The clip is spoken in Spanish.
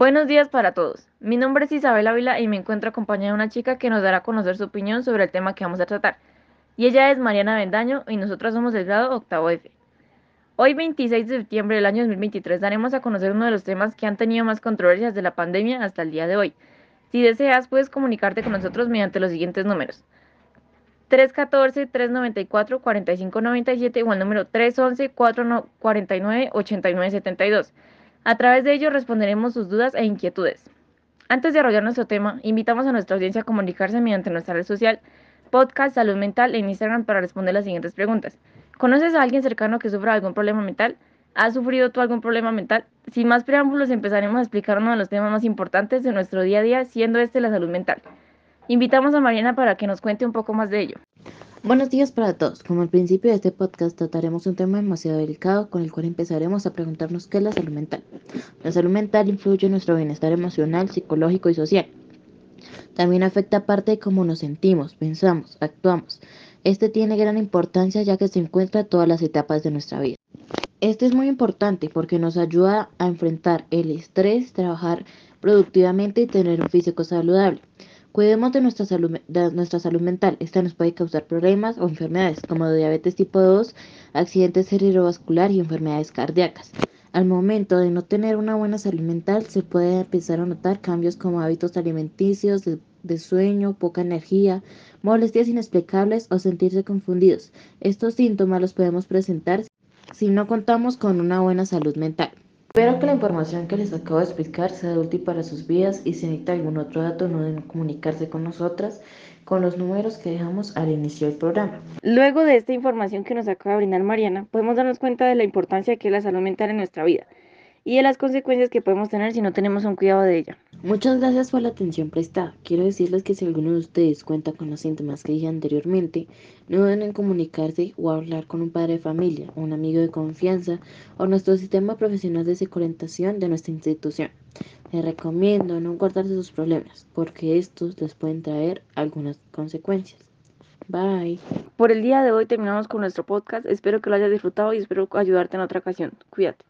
Buenos días para todos. Mi nombre es Isabel Ávila y me encuentro acompañada de una chica que nos dará a conocer su opinión sobre el tema que vamos a tratar. Y ella es Mariana Bendaño y nosotras somos del grado octavo F. Hoy 26 de septiembre del año 2023 daremos a conocer uno de los temas que han tenido más controversias de la pandemia hasta el día de hoy. Si deseas puedes comunicarte con nosotros mediante los siguientes números. 314-394-4597 o el número 311-449-8972. A través de ello responderemos sus dudas e inquietudes. Antes de arrollar nuestro tema, invitamos a nuestra audiencia a comunicarse mediante nuestra red social Podcast Salud Mental en Instagram para responder las siguientes preguntas. ¿Conoces a alguien cercano que sufra algún problema mental? ¿Has sufrido tú algún problema mental? Sin más preámbulos, empezaremos a explicar uno de los temas más importantes de nuestro día a día, siendo este la salud mental. Invitamos a Mariana para que nos cuente un poco más de ello. Buenos días para todos. Como al principio de este podcast trataremos un tema demasiado delicado con el cual empezaremos a preguntarnos qué es la salud mental. La salud mental influye en nuestro bienestar emocional, psicológico y social. También afecta parte de cómo nos sentimos, pensamos, actuamos. Este tiene gran importancia ya que se encuentra en todas las etapas de nuestra vida. Este es muy importante porque nos ayuda a enfrentar el estrés, trabajar productivamente y tener un físico saludable. Cuidemos de nuestra, salud, mental. Esta nos puede causar problemas o enfermedades como diabetes tipo 2, accidentes cerebrovascular y enfermedades cardíacas. Al momento de no tener una buena salud mental, se puede empezar a notar cambios como hábitos alimenticios, de, de sueño, poca energía, molestias inexplicables o sentirse confundidos. Estos síntomas los podemos presentar si no contamos con una buena salud mental. Espero que la información que les acabo de explicar sea útil para sus vidas y si necesita algún otro dato no deben comunicarse con nosotras con los números que dejamos al inicio del programa. Luego de esta información que nos acaba de brindar Mariana, podemos darnos cuenta de la importancia que es la salud mental en nuestra vida y de las consecuencias que podemos tener si no tenemos un cuidado de ella. Muchas gracias por la atención prestada. Quiero decirles que si alguno de ustedes cuenta con los síntomas que dije anteriormente, no duden en comunicarse o hablar con un padre de familia, un amigo de confianza o nuestro sistema profesional de psicoorientación de nuestra institución. Les recomiendo no guardarse sus problemas, porque estos les pueden traer algunas consecuencias. Bye. Por el día de hoy terminamos con nuestro podcast. Espero que lo hayas disfrutado y espero ayudarte en otra ocasión. Cuídate.